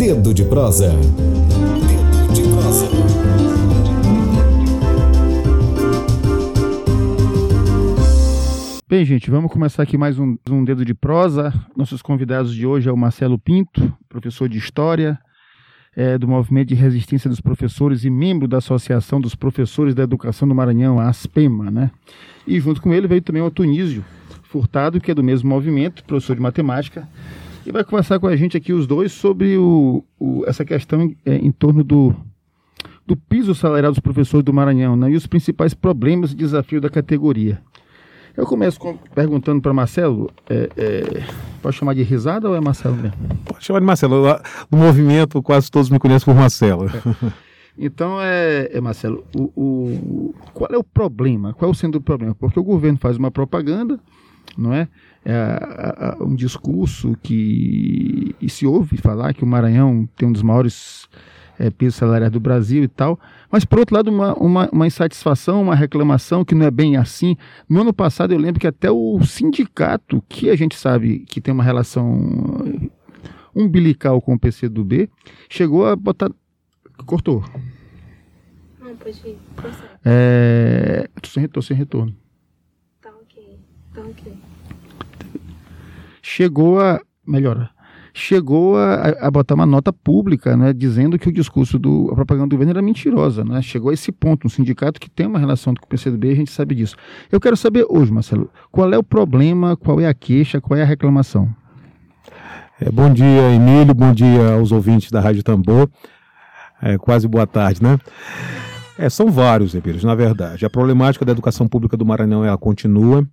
Dedo de prosa. Dedo de prosa. Bem, gente, vamos começar aqui mais um, um dedo de prosa. Nossos convidados de hoje é o Marcelo Pinto, professor de História é, do Movimento de Resistência dos Professores e membro da Associação dos Professores da Educação do Maranhão, a ASPEMA, né? E junto com ele veio também o Tunísio Furtado, que é do mesmo movimento, professor de matemática, e vai conversar com a gente aqui os dois sobre o, o essa questão é, em torno do, do piso salarial dos professores do Maranhão né, e os principais problemas e desafios da categoria. Eu começo com, perguntando para Marcelo, é, é, pode chamar de risada ou é Marcelo mesmo? Pode chamar de Marcelo. No movimento, quase todos me conhecem por Marcelo. É. Então, é, é Marcelo, o, o, qual é o problema? Qual é o sendo do problema? Porque o governo faz uma propaganda, não é? É um discurso que se ouve falar que o Maranhão tem um dos maiores é, piso salarial do Brasil e tal, mas por outro lado uma, uma, uma, insatisfação, uma reclamação que não é bem assim. No ano passado eu lembro que até o sindicato, que a gente sabe que tem uma relação umbilical com o PCdoB, chegou a botar... Cortou. Não, pode ir. É... Tô sem, tô sem retorno. Tá ok. Tá ok chegou a. Melhora. Chegou a, a, botar uma nota pública, né, dizendo que o discurso do a propaganda do governo era mentirosa, né? Chegou a esse ponto, um sindicato que tem uma relação com o PCdoB, a gente sabe disso. Eu quero saber hoje, Marcelo, qual é o problema, qual é a queixa, qual é a reclamação? É, bom dia, Emílio, bom dia aos ouvintes da Rádio Tambor. É, quase boa tarde, né? É, são vários, Emílio, na verdade. A problemática da educação pública do Maranhão ela continua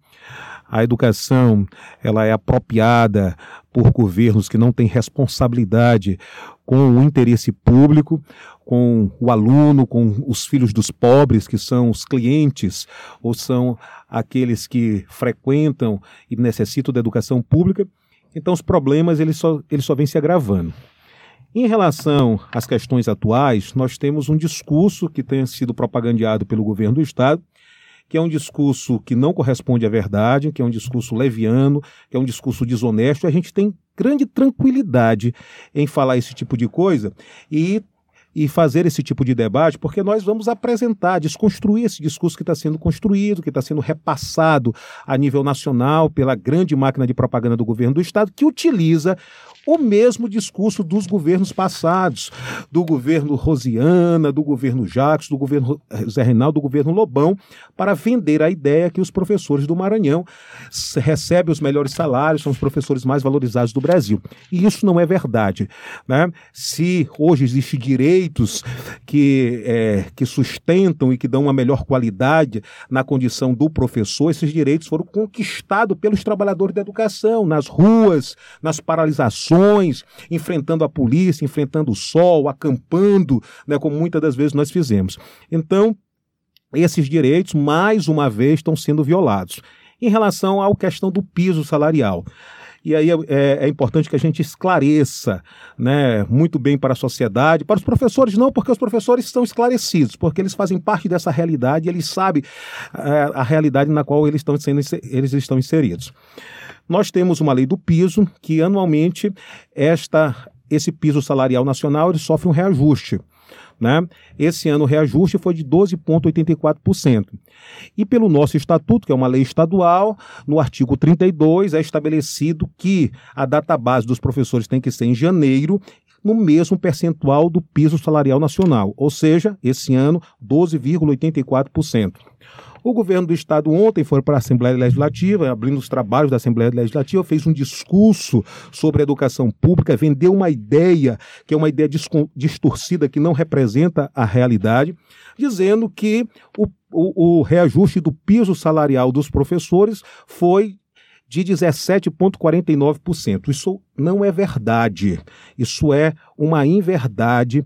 a educação ela é apropriada por governos que não têm responsabilidade com o interesse público, com o aluno, com os filhos dos pobres, que são os clientes, ou são aqueles que frequentam e necessitam da educação pública. Então, os problemas eles só, eles só vêm se agravando. Em relação às questões atuais, nós temos um discurso que tem sido propagandeado pelo governo do Estado, que é um discurso que não corresponde à verdade, que é um discurso leviano, que é um discurso desonesto. A gente tem grande tranquilidade em falar esse tipo de coisa e e fazer esse tipo de debate, porque nós vamos apresentar, desconstruir esse discurso que está sendo construído, que está sendo repassado a nível nacional pela grande máquina de propaganda do governo do Estado, que utiliza o mesmo discurso dos governos passados, do governo Rosiana, do governo Jacques, do governo Zé Reinaldo, do governo Lobão, para vender a ideia que os professores do Maranhão recebem os melhores salários, são os professores mais valorizados do Brasil. E isso não é verdade. Né? Se hoje existem direitos que, é, que sustentam e que dão uma melhor qualidade na condição do professor, esses direitos foram conquistados pelos trabalhadores da educação, nas ruas, nas paralisações enfrentando a polícia, enfrentando o sol, acampando, né, como muitas das vezes nós fizemos. Então, esses direitos, mais uma vez, estão sendo violados. Em relação à questão do piso salarial. E aí é, é, importante que a gente esclareça né, muito bem para a sociedade, para os professores não, porque os professores estão esclarecidos, porque eles fazem parte dessa realidade e eles sabem é, a realidade na qual eles estão, sendo, eles estão inseridos. Nós temos uma lei do piso que anualmente esta, esse piso salarial nacional ele sofre um reajuste. Né? Esse ano o reajuste foi de 12,84%. E pelo nosso estatuto, que é uma lei estadual, no artigo 32 é estabelecido que a data base dos professores tem que ser em janeiro no mesmo percentual do piso salarial nacional, ou seja, esse ano 12,84%. O governo do estado ontem foi para a Assembleia Legislativa, abrindo os trabalhos da Assembleia Legislativa, fez um discurso sobre educação pública, vendeu uma ideia que é uma ideia distorcida que não representa a realidade, dizendo que o, o, o reajuste do piso salarial dos professores foi de 17,49%. Isso não é verdade. Isso é uma inverdade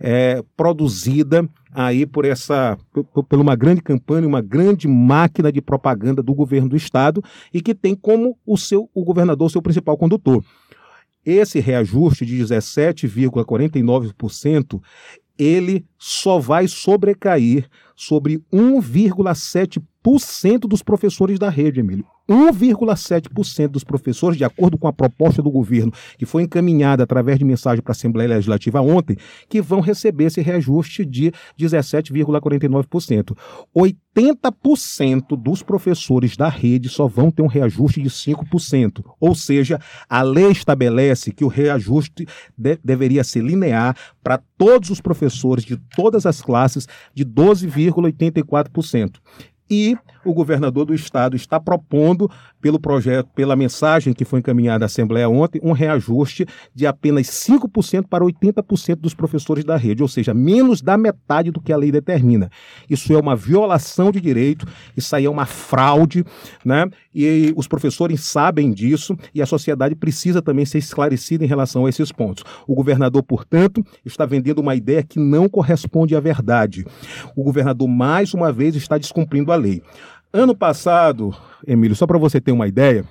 é, produzida aí por essa por, uma grande campanha, uma grande máquina de propaganda do governo do estado e que tem como o seu o governador seu principal condutor. Esse reajuste de 17,49% ele só vai sobrecair sobre 1,7 dos professores da rede, Emílio. 1,7% dos professores, de acordo com a proposta do governo, que foi encaminhada através de mensagem para a Assembleia Legislativa ontem, que vão receber esse reajuste de 17,49%. 80% dos professores da rede só vão ter um reajuste de 5%. Ou seja, a lei estabelece que o reajuste de deveria ser linear para todos os professores de todas as classes de 12,84%. E o governador do estado está propondo, pelo projeto, pela mensagem que foi encaminhada à Assembleia ontem, um reajuste de apenas 5% para 80% dos professores da rede, ou seja, menos da metade do que a lei determina. Isso é uma violação de direito, isso aí é uma fraude, né? E os professores sabem disso e a sociedade precisa também ser esclarecida em relação a esses pontos. O governador, portanto, está vendendo uma ideia que não corresponde à verdade. O governador, mais uma vez, está descumprindo a lei. Ano passado, Emílio, só para você ter uma ideia,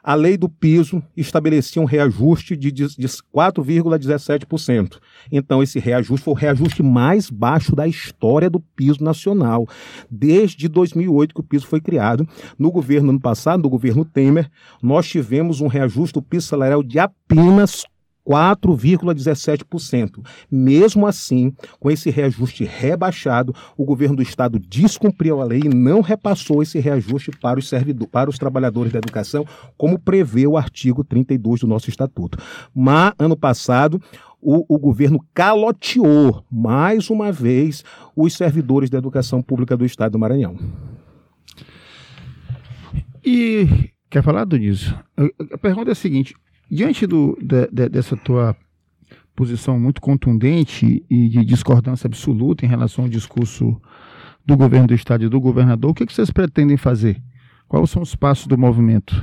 a lei do piso estabelecia um reajuste de 4,17%. Então, esse reajuste foi o reajuste mais baixo da história do piso nacional, desde 2008 que o piso foi criado. No governo ano passado, no governo Temer, nós tivemos um reajuste do piso salarial de apenas 4,17%. Mesmo assim, com esse reajuste rebaixado, o governo do estado descumpriu a lei e não repassou esse reajuste para os servidores, para os trabalhadores da educação, como prevê o artigo 32 do nosso estatuto. Mas ano passado, o, o, governo caloteou mais uma vez os servidores da educação pública do estado do Maranhão. E quer falar, Dionísio? A pergunta é a seguinte: Diante do, de, de, dessa tua posição muito contundente e de discordância absoluta em relação ao discurso do governo do estado e do governador, o que, que vocês pretendem fazer? Quais são os passos do movimento?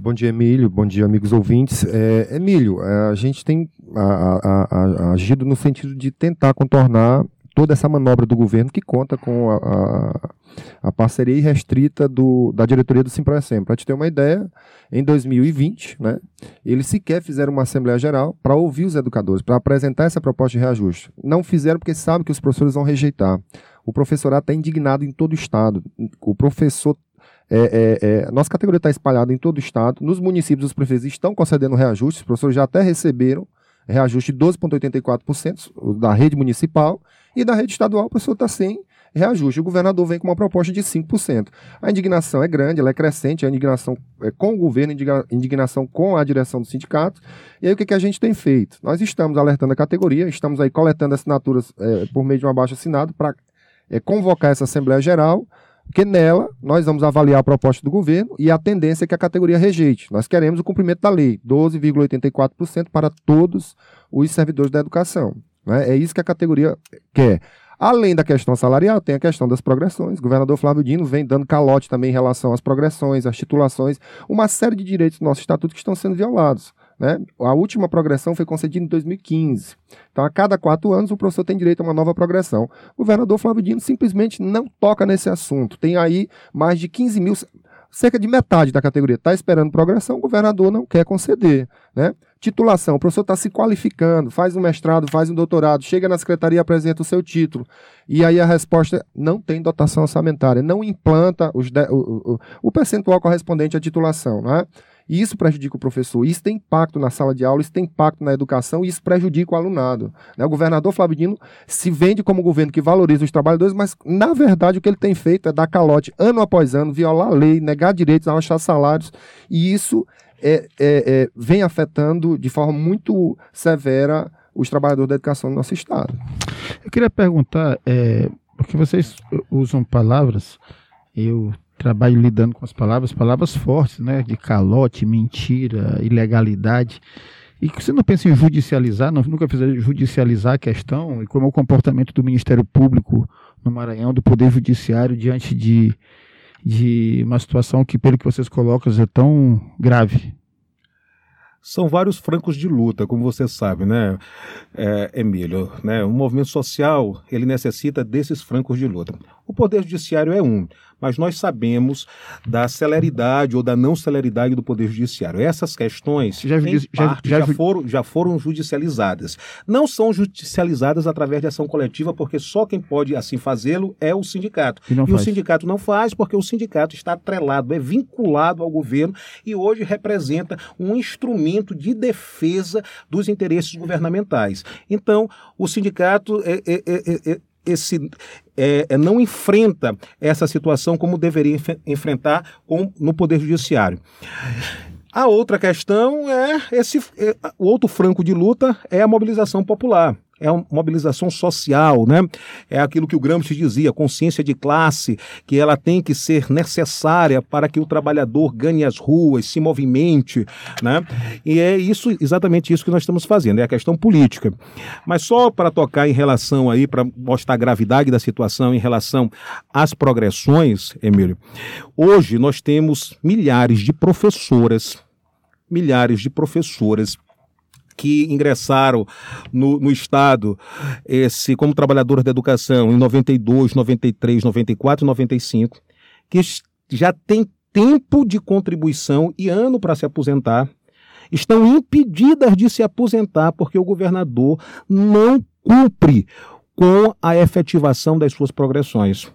Bom dia, Emílio. Bom dia, amigos ouvintes. É, Emílio, é, a gente tem a, a, a, agido no sentido de tentar contornar toda essa manobra do governo que conta com a, a parceria irrestrita do, da diretoria do Simproecem. Para te ter uma ideia, em 2020, né, eles sequer fizeram uma Assembleia Geral para ouvir os educadores, para apresentar essa proposta de reajuste. Não fizeram porque sabem que os professores vão rejeitar. O professorado está indignado em todo o Estado. O professor é, é, é, nossa categoria está espalhada em todo o estado. Nos municípios, os prefeitos estão concedendo reajustes. Os professores já até receberam reajuste de 12,84% da rede municipal e da rede estadual, o professor está sem reajuste. O governador vem com uma proposta de 5%. A indignação é grande, ela é crescente, a indignação é com o governo, a indignação com a direção do sindicato. E aí o que, que a gente tem feito? Nós estamos alertando a categoria, estamos aí coletando assinaturas é, por meio de um abaixo assinado para é, convocar essa Assembleia Geral, porque nela nós vamos avaliar a proposta do governo e a tendência é que a categoria rejeite. Nós queremos o cumprimento da lei, 12,84% para todos os servidores da educação. Né? É isso que a categoria quer. Além da questão salarial, tem a questão das progressões. O governador Flávio Dino vem dando calote também em relação às progressões, às titulações, uma série de direitos do nosso estatuto que estão sendo violados. Né? A última progressão foi concedida em 2015. Então, a cada quatro anos, o professor tem direito a uma nova progressão. O governador Flávio Dino simplesmente não toca nesse assunto. Tem aí mais de 15 mil cerca de metade da categoria está esperando progressão, o governador não quer conceder. Né? Titulação, o professor está se qualificando, faz um mestrado, faz um doutorado, chega na secretaria, apresenta o seu título. E aí a resposta não tem dotação orçamentária, não implanta os de, o, o, o, percentual correspondente à titulação. Né? E isso prejudica o professor, isso tem impacto na sala de aula, isso tem impacto na educação e isso prejudica o alunado. Né? O governador Flávio Dino se vende como governo que valoriza os trabalhadores, mas na verdade o que ele tem feito é dar calote ano após ano, violar a lei, negar direitos, abaixar salários, e isso é, é, é, vem afetando de forma muito severa os trabalhadores da educação do nosso Estado. Eu queria perguntar, é, porque vocês usam palavras, eu trabalho lidando com as palavras, palavras fortes, né, de calote, mentira, ilegalidade, e que você não pensa em judicializar, não, nunca fizeram judicializar a questão, e como é o comportamento do Ministério Público no Maranhão, do Poder Judiciário diante de de uma situação que, pelo que vocês colocam, é tão grave? São vários francos de luta, como você sabe, né, é, Emílio? Né? O movimento social ele necessita desses francos de luta. O Poder Judiciário é um, mas nós sabemos da celeridade ou da não celeridade do Poder Judiciário. Essas questões, Já judi- já- já já, foram, já foram judicializadas. Não são judicializadas através de ação coletiva, porque só quem pode assim fazê-lo é o sindicato. E e o sindicato não faz porque o sindicato está atrelado, é vinculado ao governo e hoje representa um instrumento de defesa dos interesses governamentais. Então, o sindicato é, é- é- é- esse, é, é, não enfrenta essa situação como deveria enf- enfrentar com- no Poder Judiciário. A outra questão é esse é, o outro franco de luta é a mobilização popular. É uma mobilização social, né? É aquilo que o Gramsci dizia, consciência de classe, que ela tem que ser necessária para que o trabalhador ganhe as ruas, se movimente, né? E é isso, exatamente isso que nós estamos fazendo, é a questão política. Mas só para tocar em relação aí, para mostrar a gravidade da situação em relação às progressões, Emílio, hoje nós temos milhares de professoras, milhares de professoras que ingressaram no, no Estado esse, como trabalhadoras da educação em 92, 93, 94 e 95, que já têm tempo de contribuição e ano para se aposentar, estão impedidas de se aposentar porque o governador não cumpre com a efetivação das suas progressões.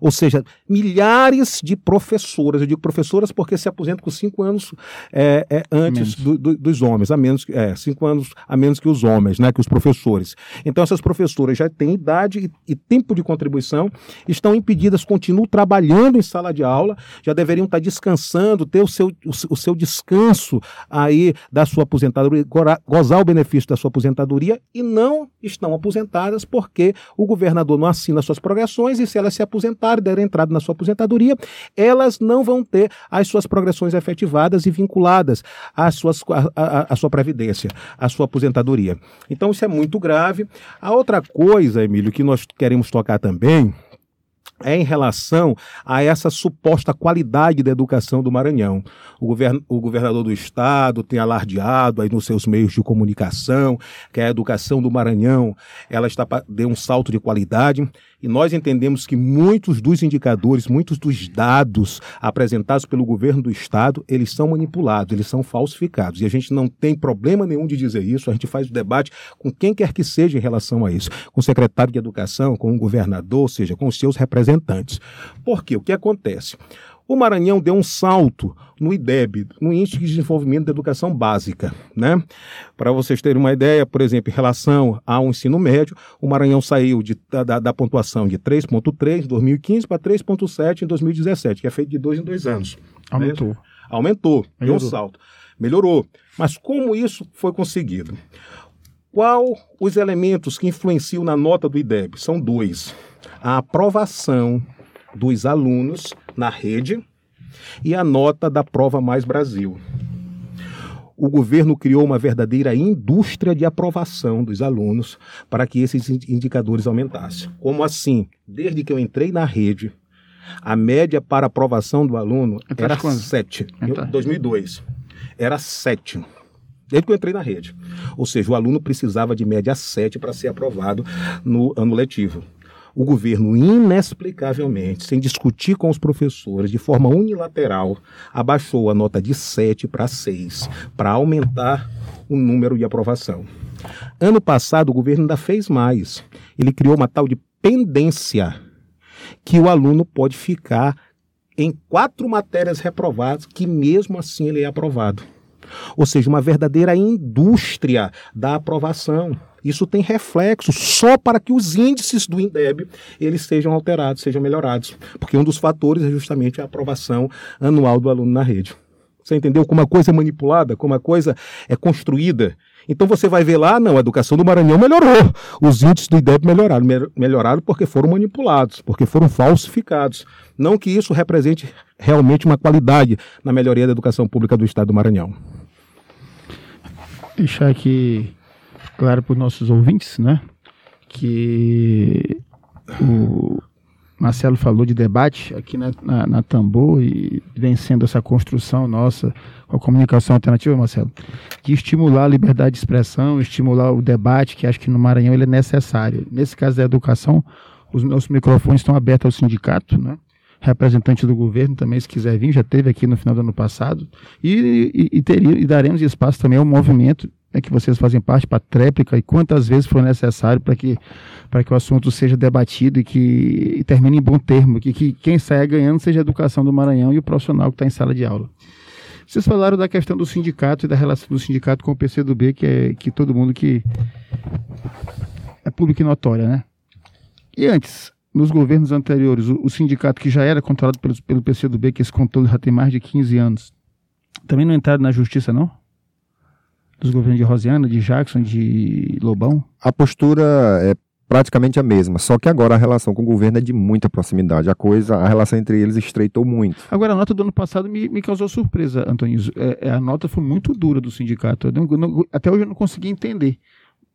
Ou seja, milhares de professoras, eu digo professoras porque se aposentam com cinco anos é, é, antes do- do- dos homens, a menos que- é, cinco anos a menos que os homens, né, que os professores. Então essas professoras já têm idade e, e tempo de contribuição, estão impedidas, continuam trabalhando em sala de aula, já deveriam estar descansando, ter o seu, o, o seu descanso aí da sua aposentadoria, gozar o benefício da sua aposentadoria e não estão aposentadas porque o governador não assina suas progressões e se elas se aposentarem, der entrada na sua aposentadoria, elas não vão ter as suas progressões efetivadas e vinculadas às suas, à, à- à sua previdência, à sua aposentadoria. Então isso é muito grave. A outra coisa, Emílio, que nós queremos tocar também é em relação a essa suposta qualidade da educação do Maranhão. O, govern o governador do estado tem alardeado aí nos seus meios de comunicação que a educação do Maranhão ela está deu um salto de qualidade e nós entendemos que muitos dos indicadores, muitos dos dados apresentados pelo governo do estado, eles são manipulados, eles são falsificados. E a gente não tem problema nenhum de dizer isso, a gente faz o debate com quem quer que seja em relação a isso, com o secretário de educação, com o governador, ou seja, com os seus representantes. Por quê? O que acontece? O Maranhão deu um salto no IDEB, no Índice de Desenvolvimento da Educação Básica. Né? Para vocês terem uma ideia, por exemplo, em relação ao ensino médio, o Maranhão saiu de- da, da- pontuação de 3,3 em 2015 para 3,7 em 2017, que é feito de dois em dois anos. Aumentou. Aumentou, deu um salto. Melhorou. Mas como isso foi conseguido? Qual os elementos que influenciam na nota do IDEB? São dois. A aprovação dos alunos na rede e a nota da Prova Mais Brasil. O governo criou uma verdadeira indústria de aprovação dos alunos para que esses in- indicadores aumentassem. Como assim? Desde que eu entrei na rede, a média para aprovação do aluno Entraste era quando? 7. Em Entraste. 2002. Era 7. Desde que eu entrei na rede. Ou seja, o aluno precisava de média 7 para ser aprovado no ano letivo. O governo, inexplicavelmente, sem discutir com os professores, de forma unilateral, abaixou a nota de 7 para 6, para aumentar o número de aprovação. Ano passado, o governo ainda fez mais. Ele criou uma tal de pendência, que o aluno pode ficar em quatro matérias reprovadas, que mesmo assim ele é aprovado. Ou seja, uma verdadeira indústria da aprovação. Isso tem reflexo só para que os índices do INDEB eles sejam alterados, sejam melhorados. Porque um dos fatores é justamente a aprovação anual do aluno na rede. Você entendeu como a coisa é manipulada, como a coisa é construída? Então você vai ver lá, não, a educação do Maranhão melhorou. Os índices do IDEB melhoraram. Mel- Melhoraram porque foram manipulados, porque foram falsificados. Não que isso represente realmente uma qualidade na melhoria da educação pública do Estado do Maranhão. Deixar aqui claro para os nossos ouvintes, né? Que o Marcelo falou de debate aqui na, na, na Tambor e vem sendo essa construção nossa com a comunicação alternativa, Marcelo, de estimular a liberdade de expressão, estimular o debate, que acho que no Maranhão ele é necessário. Nesse caso da educação, os nossos microfones estão abertos ao sindicato, né? Representante do governo também, se quiser vir, já teve aqui no final do ano passado. E, e, e, teria, e daremos espaço também ao movimento né, que vocês fazem parte para tréplica e quantas vezes for necessário para que, que o assunto seja debatido e que e termine em bom termo, que, que quem saia ganhando seja a educação do Maranhão e o profissional que está em sala de aula. Vocês falaram da questão do sindicato e da relação do sindicato com o PCdoB, que é que todo mundo que é público e notória, né? E antes, nos governos anteriores, o, o sindicato que já era controlado pelo, pelo PCdoB, que esse controle já tem mais de 15 anos, também não entraram na justiça, não? Dos governos de Rosiana, de Jackson, de Lobão? A postura é praticamente a mesma, só que agora a relação com o governo é de muita proximidade. A coisa, a relação entre eles estreitou muito. Agora, a nota do ano passado me, me causou surpresa, Antônio. É, é, a nota foi muito dura do sindicato. Não, não, até hoje eu não consegui entender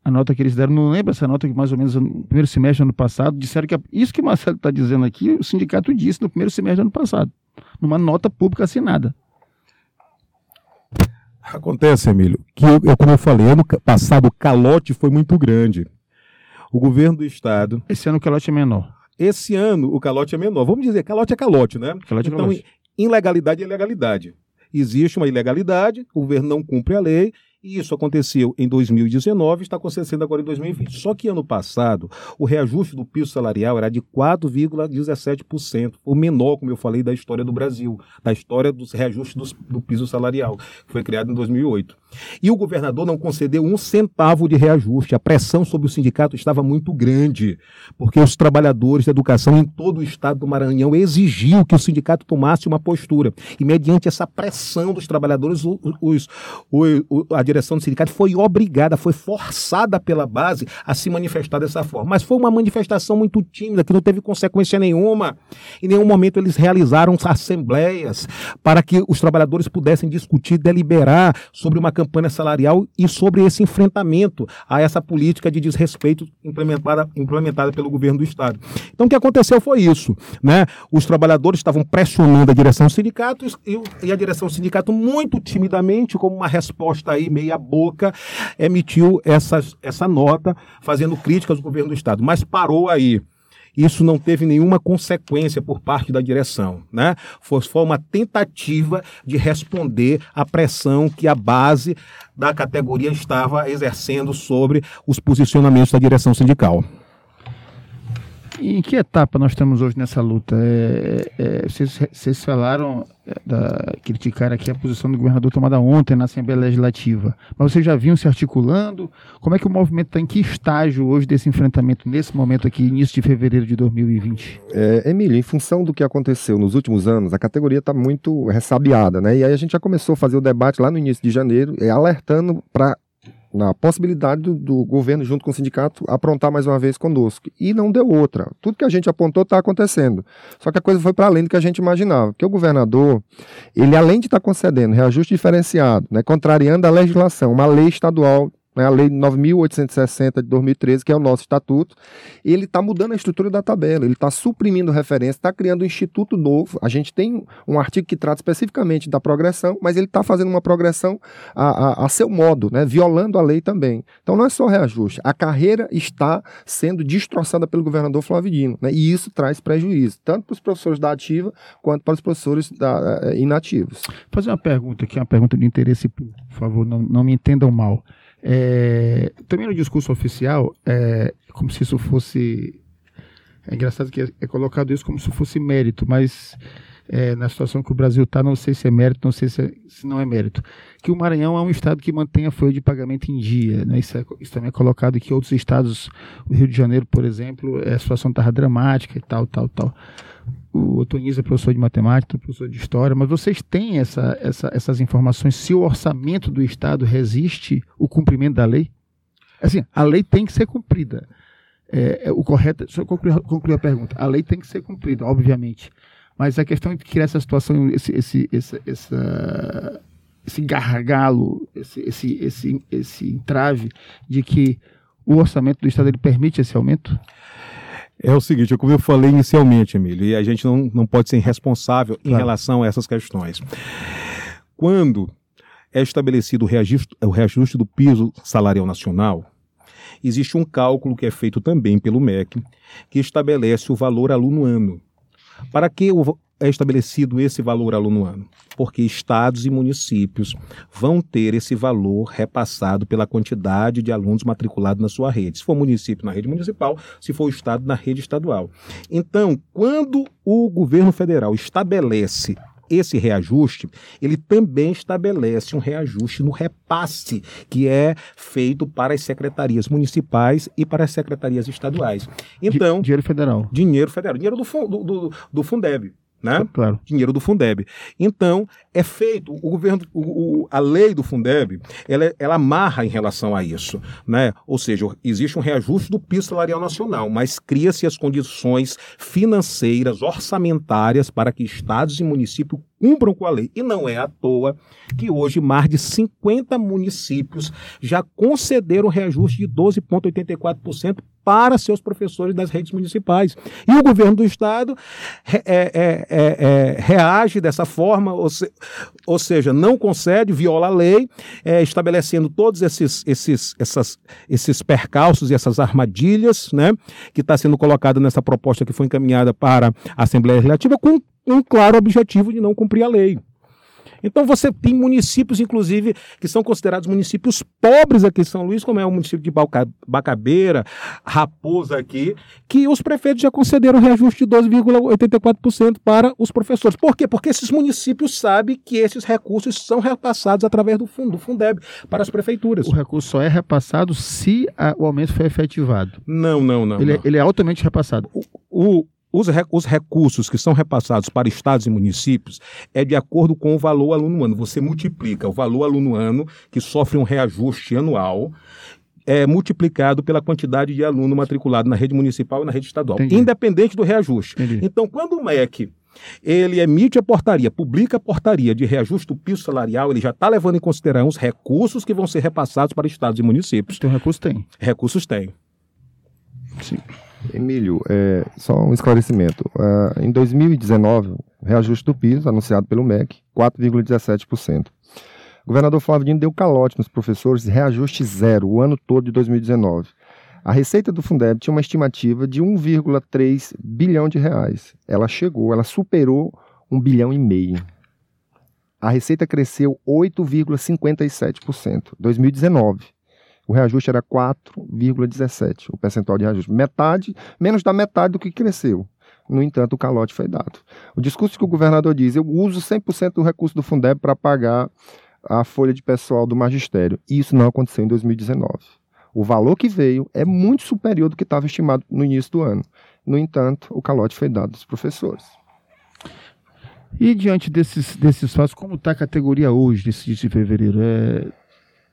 a nota que eles deram. Não lembro essa nota que mais ou menos no primeiro semestre do ano passado disseram que isso que o Marcelo está dizendo aqui, o sindicato disse no primeiro semestre do ano passado, numa nota pública assinada. Acontece, Emílio, que eu, eu, como eu falei, ano passado o calote foi muito grande o governo do estado. Esse ano o calote é menor. Esse ano o calote é menor. Vamos dizer, calote é calote, né? Calote é então, calote. ilegalidade é ilegalidade. Existe uma ilegalidade, o governo não cumpre a lei e isso aconteceu em 2019 está acontecendo agora em 2020. Só que ano passado, o reajuste do piso salarial era de 4,17%, o menor, como eu falei, da história do Brasil, da história dos reajustes do, piso salarial, que foi criado em 2008. E o governador não concedeu um centavo de reajuste. A pressão sobre o sindicato estava muito grande, porque os trabalhadores da educação em todo o estado do Maranhão exigiam que o sindicato tomasse uma postura. E mediante essa pressão dos trabalhadores, os, os, os, a direção do sindicato foi obrigada, foi forçada pela base a se manifestar dessa forma. Mas foi uma manifestação muito tímida, que não teve consequência nenhuma. Em nenhum momento eles realizaram assembleias para que os trabalhadores pudessem discutir, deliberar sobre uma campanha salarial e sobre esse enfrentamento a essa política de desrespeito implementada, implementada pelo governo do Estado. Então o que aconteceu foi isso. Né? Os trabalhadores estavam pressionando a direção do sindicato e, a direção do sindicato, muito timidamente, como uma resposta aí meia boca, emitiu essa, essa nota fazendo críticas ao governo do Estado, mas parou aí isso não teve nenhuma consequência por parte da direção. Né? Foi, foi uma tentativa de responder à pressão que a base da categoria estava exercendo sobre os posicionamentos da direção sindical. E em que etapa nós estamos hoje nessa luta? É, é, vocês, vocês, falaram, é, da, criticaram aqui a posição do governador tomada ontem na Assembleia Legislativa, mas vocês já vinham se articulando? Como é que o movimento está em que estágio hoje desse enfrentamento, nesse momento aqui, início de fevereiro de 2020? É, Emílio, em função do que aconteceu nos últimos anos, a categoria está muito ressabiada, né? E aí a gente já começou a fazer o debate lá no início de janeiro, alertando para na possibilidade do, do, governo, junto com o sindicato, aprontar mais uma vez conosco. E não deu outra. Tudo que a gente apontou está acontecendo. Só que a coisa foi para além do que a gente imaginava. Porque o governador, ele além de estar tá concedendo reajuste diferenciado, né, contrariando a legislação, uma lei estadual né, a Lei 9.860 de 2013, que é o nosso estatuto, ele está mudando a estrutura da tabela, ele está suprimindo referência, está criando um instituto novo. A gente tem um artigo que trata especificamente da progressão, mas ele está fazendo uma progressão a, a, a, seu modo, né, violando a lei também. Então não é só reajuste, a carreira está sendo destroçada pelo governador Flávio Dino, né, e isso traz prejuízo, tanto para os professores da ativa quanto para os professores da, uh, inativos. Vou fazer uma pergunta aqui, uma pergunta de interesse, por favor, não, não me entendam mal. É, também no discurso oficial, é como se isso fosse. É engraçado que é, é colocado isso como se fosse mérito, mas é, na situação que o Brasil está, não sei se é mérito, não sei se, é, se, não é mérito. Que o Maranhão é um estado que mantém a folha de pagamento em dia. Né? Isso, é, isso, também é colocado que outros estados, o Rio de Janeiro, por exemplo, a situação estava dramática e tal, tal, tal o Otoniz é professor de matemática, professor de história, mas vocês têm essa, essa, essas informações se o orçamento do Estado resiste o cumprimento da lei? Assim, a lei tem que ser cumprida. É, é o correto, só concluir, concluir a pergunta. A lei tem que ser cumprida, obviamente. Mas a questão de criar essa situação, esse, esse, esse, essa, esse gargalo, esse, esse, esse, esse entrave de que o orçamento do Estado ele permite esse aumento? É o seguinte, como eu falei inicialmente, Emílio, e a gente não, não pode ser irresponsável em relação a essas questões. Quando é estabelecido o reajuste, o reajuste do piso salarial nacional, existe um cálculo que é feito também pelo MEC, que estabelece o valor aluno ano. Para que o- é estabelecido esse valor aluno ano? Porque estados e municípios vão ter esse valor repassado pela quantidade de alunos matriculados na sua rede. Se for município, na rede municipal, se for o estado, na rede estadual. Então, quando o governo federal estabelece esse reajuste, ele também estabelece um reajuste no repasse que é feito para as secretarias municipais e para as secretarias estaduais. Então, Di- dinheiro federal. dinheiro federal, dinheiro do, do, do Fundeb, né? Claro. dinheiro do Fundeb. Então, é feito, o governo, o- o- a lei do Fundeb, ela, ela amarra em relação a isso. Né? Ou seja, existe um reajuste do piso salarial nacional, mas cria-se as condições financeiras, orçamentárias, para que estados e municípios cumpram com a lei. E não é à toa que hoje mais de 50 municípios já concederam reajuste de 12,84% para seus professores das redes municipais. E o governo do estado é- é- é- é, reage dessa forma, ou, se- ou seja, não concede, viola a lei, é, estabelecendo todos esses, esses, essas, esses percalços e essas armadilhas, né, que está sendo colocada nessa proposta que foi encaminhada para a Assembleia Legislativa, com um claro objetivo de não cumprir a lei. Então você tem municípios, inclusive, que são considerados municípios pobres aqui em São Luís, como é o município de Bacabeira, Raposa aqui, que os prefeitos já concederam reajuste de 12,84% para os professores. Por quê? Porque esses municípios sabem que esses recursos são repassados através do fundo, do Fundeb, para as prefeituras. O recurso só é repassado se a- o aumento foi efetivado. Não, não, não. ele, não. É, ele é altamente repassado. O- os, os recursos que são repassados para estados e municípios é de acordo com o valor aluno ano. Você multiplica o valor aluno ano, que sofre um reajuste anual, é multiplicado pela quantidade de aluno matriculado na rede municipal e na rede estadual, Entendi. independente do reajuste. Entendi. Então, quando o MEC ele emite a portaria, publica a portaria de reajuste do piso salarial, ele já está levando em consideração os recursos que vão ser repassados para estados e municípios. Tem um recurso? Tem. Recursos tem. Emílio, é, só um esclarecimento. Ah, em 2019, o reajuste do piso, anunciado pelo MEC, 4,17%. O governador Flávio Dino deu calote nos professores, reajuste zero o ano todo de 2019. A receita do Fundeb tinha uma estimativa de 1,3 bilhão de reais. Ela chegou, ela superou um bilhão e meio. A receita cresceu 8,57%. 2019. O reajuste era 4,17, o percentual de reajuste. Metade, menos da metade do que cresceu. No entanto, o calote foi dado. O discurso que o governador diz, eu uso 100% do recurso do Fundeb para pagar a folha de pessoal do magistério. E isso não aconteceu em 2019. O valor que veio é muito superior do que estava estimado no início do ano. No entanto, o calote foi dado aos professores. E diante desses, desses fatos, como está a categoria hoje, desse início de fevereiro? É,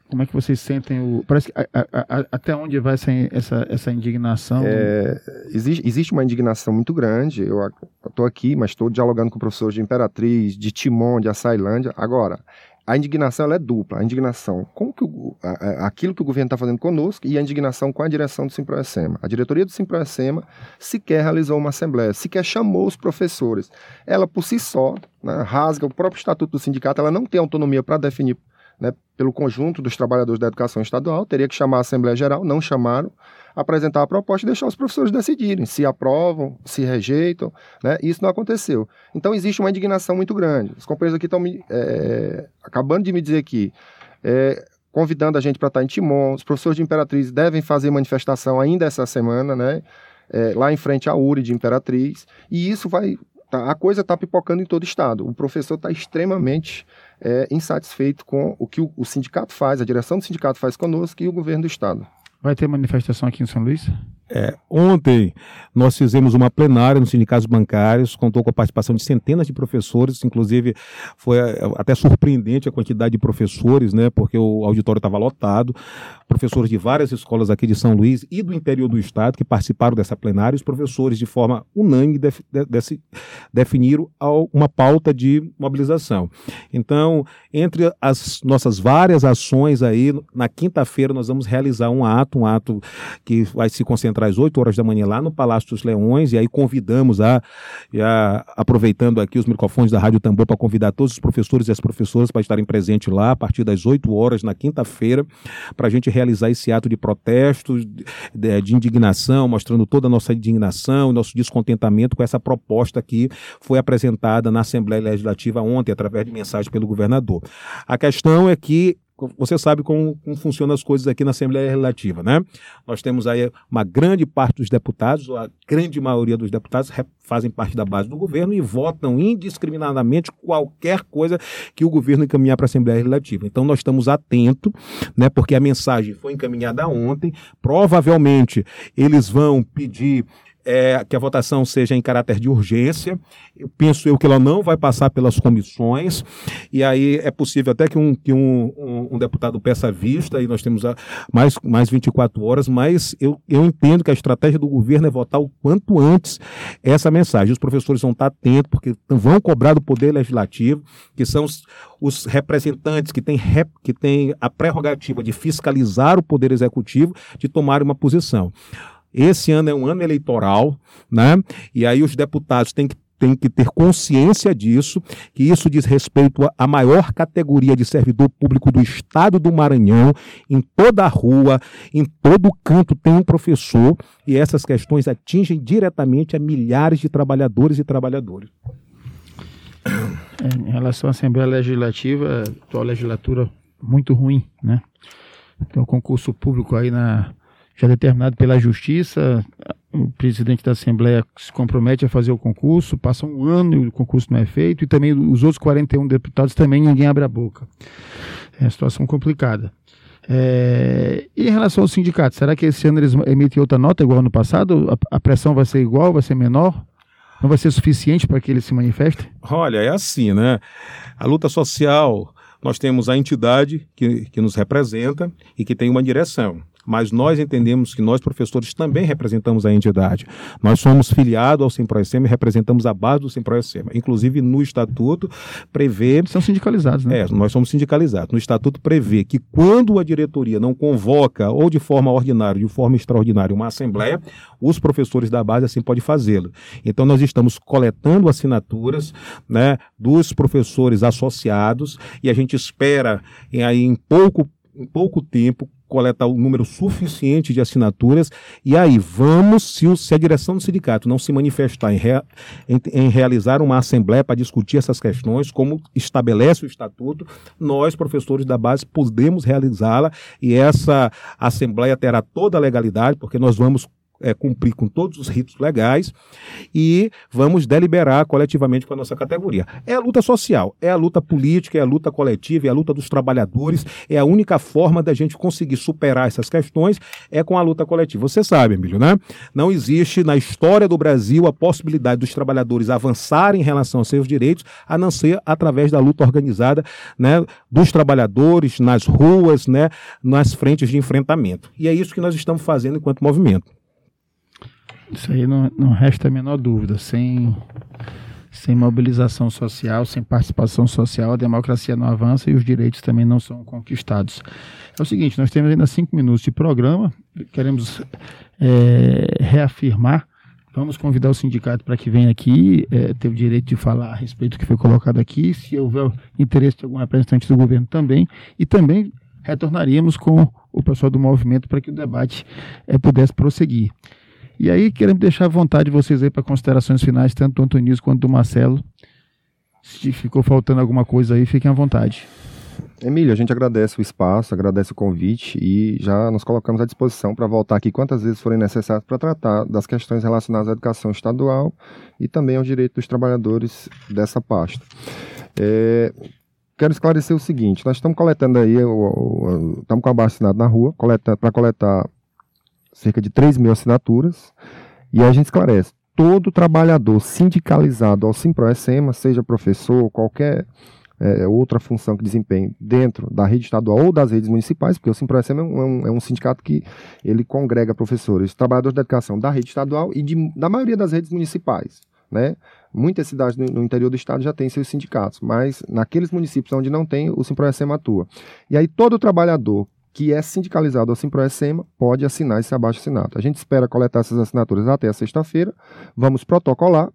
como é que vocês sentem o. Parece a- a- a- até onde vai essa, essa, essa indignação? É, existe, existe uma indignação muito grande. Eu estou aqui, mas estou dialogando com professores de Imperatriz, de Timon, de Açailândia. Agora, a indignação é dupla. A indignação com que o, a- aquilo que o governo está fazendo conosco e a indignação com a direção do Simproecema. A diretoria do Simproecema sequer realizou uma assembleia, sequer chamou os professores. Ela, por si só, né, rasga o próprio estatuto do sindicato, ela não tem autonomia para definir né, pelo conjunto dos trabalhadores da educação estadual, teria que chamar a Assembleia Geral, não chamaram, apresentar a proposta e deixar os professores decidirem se aprovam, se rejeitam, né? Isso não aconteceu. Então existe uma indignação muito grande. Os companheiros aqui estão é, acabando de me dizer aqui, é, convidando a gente para estar em Timon. Os professores de Imperatriz devem fazer manifestação ainda essa semana, né? É, lá em frente à URI de Imperatriz. E isso vai. Tá- a coisa está pipocando em todo o estado. O professor está extremamente é, insatisfeito com o que o, o sindicato faz, a direção do sindicato faz conosco e o governo do estado. Vai ter manifestação aqui em São Luís? Ontem nós fizemos uma plenária nos sindicatos bancários, contou com a participação de centenas de professores, inclusive foi eh, até surpreendente a quantidade de professores, né, porque o auditório estava lotado, professores de várias escolas aqui de São Luís e do interior do estado que participaram dessa plenária, os professores de forma unânime def, de, definiram uma pauta de mobilização. Então, entre as nossas várias ações aí, na quinta-feira nós vamos realizar um ato, um ato que vai se concentrar encontrar às 8 horas da manhã lá no Palácio dos Leões, e aí convidamos a, já aproveitando aqui os microfones da Rádio Tambor para convidar todos os professores e as professoras para estarem presentes lá a partir das 8 horas na quinta-feira, para a gente realizar esse ato de protesto, de, de indignação, mostrando toda a nossa indignação, nosso descontentamento com essa proposta que foi apresentada na Assembleia Legislativa ontem, através de mensagem pelo governador. A questão é que você sabe como, como funcionam as coisas aqui na Assembleia Legislativa, né? Nós temos aí uma grande parte dos deputados, ou a grande maioria dos deputados fazem parte da base do governo e votam indiscriminadamente qualquer coisa que o governo encaminhar para a Assembleia Legislativa. Então nós estamos atentos, né? Porque a mensagem foi encaminhada ontem, provavelmente eles vão pedir é, que a votação seja em caráter de urgência. Eu penso eu que ela não vai passar pelas comissões, e aí é possível até que um, que um, um, um deputado peça vista, e nós temos a, mais, mais 24 horas, mas eu, eu entendo que a estratégia do governo é votar o quanto antes essa mensagem. Os professores vão estar atentos, porque vão cobrar do Poder Legislativo, que são os, os representantes que têm, rep, que têm a prerrogativa de fiscalizar o Poder Executivo, de tomar uma posição. Esse ano é um ano eleitoral, né? E aí os deputados têm que tem que ter consciência disso, que isso diz respeito à maior categoria de servidor público do estado do Maranhão. Em toda a rua, em todo canto tem um professor e essas questões atingem diretamente a milhares de trabalhadores e trabalhadoras. Em relação à Assembleia Legislativa, a atual legislatura muito ruim, né? Tem um concurso público aí na já determinado pela Justiça, o presidente da Assembleia se compromete a fazer o concurso, passa um ano e o concurso não é feito, e também os outros 41 deputados também ninguém abre a boca. É uma situação complicada. É, e em relação ao sindicato, será que esse ano eles emitem outra nota igual ano passado? A, a pressão vai ser igual, vai ser menor? Não vai ser suficiente para que eles se manifestem? Olha, é assim, né? A luta social, nós temos a entidade que, que nos representa e que tem uma direção mas nós entendemos que nós, professores, também representamos a entidade. Nós somos filiados ao Simproecema e representamos a base do Simproecema. Inclusive, no estatuto prevê. São sindicalizados, né? É, nós somos sindicalizados. No estatuto prevê que quando a diretoria não convoca, ou de forma ordinária, ou de forma extraordinária, uma assembleia, os professores da base assim podem fazê-lo. Então, nós estamos coletando assinaturas né, dos professores associados e a gente espera em, aí, em pouco em pouco tempo coletar o um número suficiente de assinaturas. E aí vamos, se, o, se a direção do sindicato não se manifestar em, rea, em, em realizar uma assembleia para discutir essas questões, como estabelece o estatuto, nós, professores da base, podemos realizá-la. E essa assembleia terá toda a legalidade, porque nós vamos é, cumprir com todos os ritos legais e vamos deliberar coletivamente com a nossa categoria. É a luta social, é a luta política, é a luta coletiva, é a luta dos trabalhadores, é a única forma da gente conseguir superar essas questões é com a luta coletiva. Você sabe, Emílio, né? Não existe na história do Brasil a possibilidade dos trabalhadores avançarem em relação aos seus direitos, a não ser através da luta organizada, né, dos trabalhadores nas ruas, né, nas frentes de enfrentamento. E é isso que nós estamos fazendo enquanto movimento. Isso aí não, não resta a menor dúvida. Sem, sem mobilização social, sem participação social, a democracia não avança e os direitos também não são conquistados. É o seguinte: nós temos ainda cinco minutos de programa, queremos é, reafirmar. Vamos convidar o sindicato para que venha aqui, é, ter o direito de falar a respeito do que foi colocado aqui, se houver interesse de algum representante do governo também, e também retornaríamos com o pessoal do movimento para que o debate é, pudesse prosseguir. E aí, queremos deixar à vontade vocês aí para considerações finais, tanto do Antônio quanto do Marcelo. Se ficou faltando alguma coisa aí, fiquem à vontade. Emílio, a gente agradece o espaço, agradece o convite e já nos colocamos à disposição para voltar aqui quantas vezes forem necessárias para tratar das questões relacionadas à educação estadual e também aos direitos dos trabalhadores dessa pasta. É, quero esclarecer o seguinte: nós estamos coletando aí, estamos com a base na rua, para coletar cerca de 3 mil assinaturas, e a gente esclarece, todo trabalhador sindicalizado ao Simproecema, seja professor, qualquer é, outra função que desempenhe dentro da rede estadual ou das redes municipais, porque o Simproecema é um, é um sindicato que ele congrega professores, trabalhadores da educação da rede estadual e de, da maioria das redes municipais. Né? Muitas cidades no, interior do estado já têm seus sindicatos, mas naqueles municípios onde não tem, o Simproecema atua. E aí todo trabalhador que é sindicalizado ao Simproecema pode assinar esse abaixo-assinato. A gente espera coletar essas assinaturas até a sexta-feira, vamos protocolar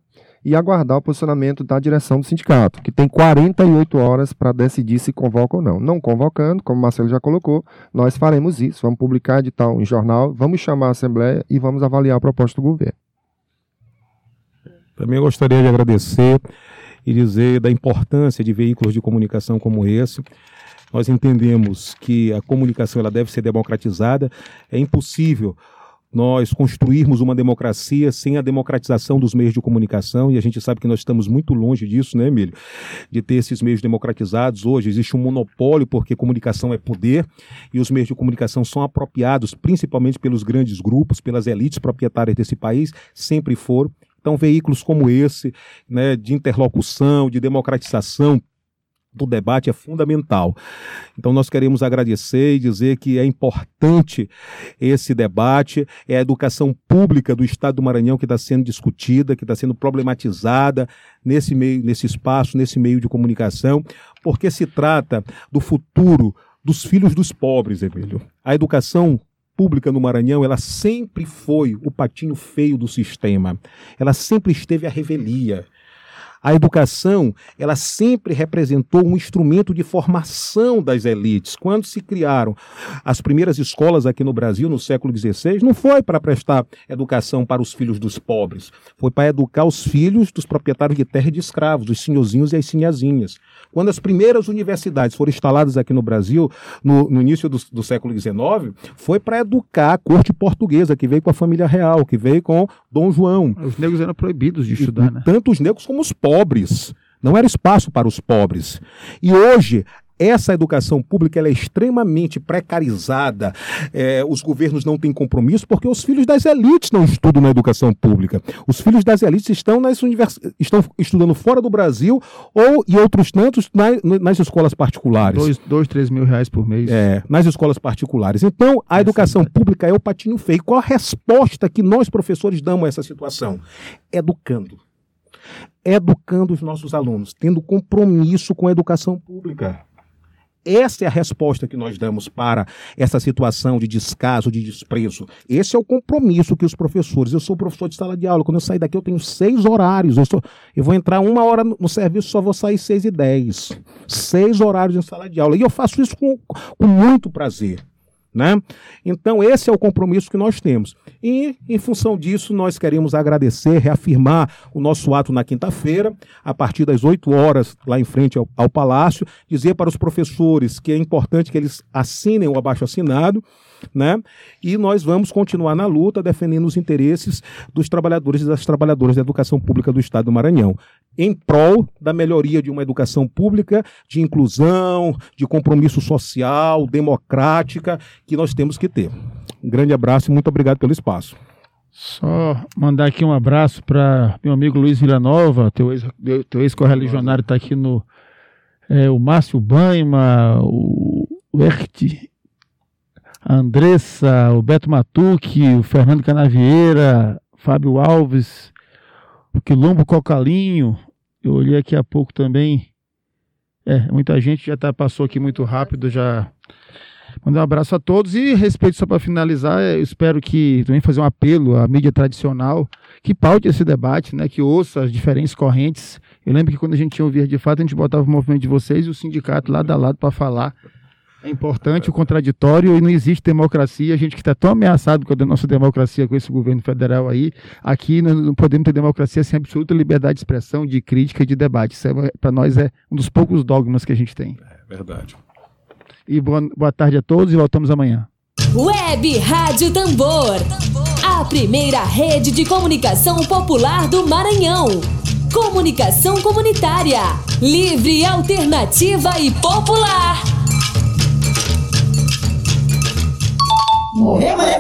e aguardar o posicionamento da direção do sindicato, que tem 48 horas para decidir se convoca ou não. Não convocando, como o Marcelo já colocou, nós faremos isso, vamos publicar edital em jornal, vamos chamar a Assembleia e vamos avaliar a proposta do governo. Também gostaria de agradecer e dizer da importância de veículos de comunicação como esse. Nós entendemos que a comunicação ela deve ser democratizada. É impossível nós construirmos uma democracia sem a democratização dos meios de comunicação, e a gente sabe que nós estamos muito longe disso, né, Emílio? De ter esses meios democratizados. Hoje existe um monopólio, porque comunicação é poder, e os meios de comunicação são apropriados principalmente pelos grandes grupos, pelas elites proprietárias desse país, sempre foram. Então, veículos como esse, né, de interlocução, de democratização, do debate é fundamental. Então, nós queremos agradecer e dizer que é importante esse debate, é a educação pública do Estado do Maranhão que está sendo discutida, que está sendo problematizada nesse meio, nesse espaço, nesse meio de comunicação, porque se trata do futuro dos filhos dos pobres, Emílio. A educação pública no Maranhão, ela sempre foi o patinho feio do sistema. Ela sempre esteve à revelia. A educação, ela sempre representou um instrumento de formação das elites. Quando se criaram as primeiras escolas aqui no Brasil, no século XVI, não foi para prestar educação para os filhos dos pobres, foi para educar os filhos dos proprietários de terra e de escravos, os senhorzinhos e as sinhazinhas. Quando as primeiras universidades foram instaladas aqui no Brasil, no, no início do, do século XIX, foi para educar a corte portuguesa, que veio com a família real, que veio com Dom João. Os negros eram proibidos de estudar, né? Tanto os negros como os pobres. Não era espaço para os pobres. E hoje, essa educação pública é extremamente precarizada. É, os governos não têm compromisso porque os filhos das elites não estudam na educação pública. Os filhos das elites estão, nas univers... estão estudando fora do Brasil ou e outros tantos na, nas escolas particulares. Dois, dois, três mil reais por mês. É, nas escolas particulares. Então, a educação pública é o patinho feio. Qual a resposta que nós, professores, damos a essa situação? Educando educando os nossos alunos, tendo compromisso com a educação pública. Essa é a resposta que nós damos para essa situação de descaso, de desprezo. Esse é o compromisso que os professores. Eu sou professor de sala de aula. Quando eu sair daqui, eu tenho seis horários. Eu, sou, eu vou entrar uma hora no serviço, só vou sair seis e dez. Seis horários em sala de aula. E eu faço isso com, com muito prazer. Né? Então, esse é o compromisso que nós temos. E, em função disso, nós queremos agradecer, reafirmar o nosso ato na quinta-feira, a partir das 8 horas, lá em frente ao, ao Palácio, dizer para os professores que é importante que eles assinem o abaixo-assinado, né? E nós vamos continuar na luta defendendo os interesses dos trabalhadores e das trabalhadoras da educação pública do Estado do Maranhão em prol da melhoria de uma educação pública, de inclusão, de compromisso social, democrática, que nós temos que ter. Um grande abraço e muito obrigado pelo espaço. Só mandar aqui um abraço para meu amigo Luiz Villanova, teu ex-correligionário está aqui no. É, o Márcio Baima, o, o Ert, a Andressa, o Beto Matuque, o Fernando Canavieira, Fábio Alves, o Quilombo Cocalinho, eu olhei aqui há pouco também. É, muita gente já tá, passou aqui muito rápido, já. Mandar um abraço a todos e respeito só para finalizar, eu espero que também fazer um apelo à mídia tradicional que paute esse debate, né, que ouça as diferentes correntes. Eu lembro que quando a gente tinha o Verde de Fato, a gente botava o movimento de vocês e o sindicato lado a lado para falar é importante o contraditório e não existe democracia. A gente que está tão ameaçado com a nossa democracia, com esse governo federal aí, aqui nós não podemos ter democracia sem absoluta liberdade de expressão, de crítica e de debate. Isso é, para nós é um dos poucos dogmas que a gente tem. É verdade. E boa, boa tarde a todos e voltamos amanhã. Web Rádio Tambor. A primeira rede de comunicação popular do Maranhão. Comunicação comunitária. Livre, alternativa e popular. Morremos, né,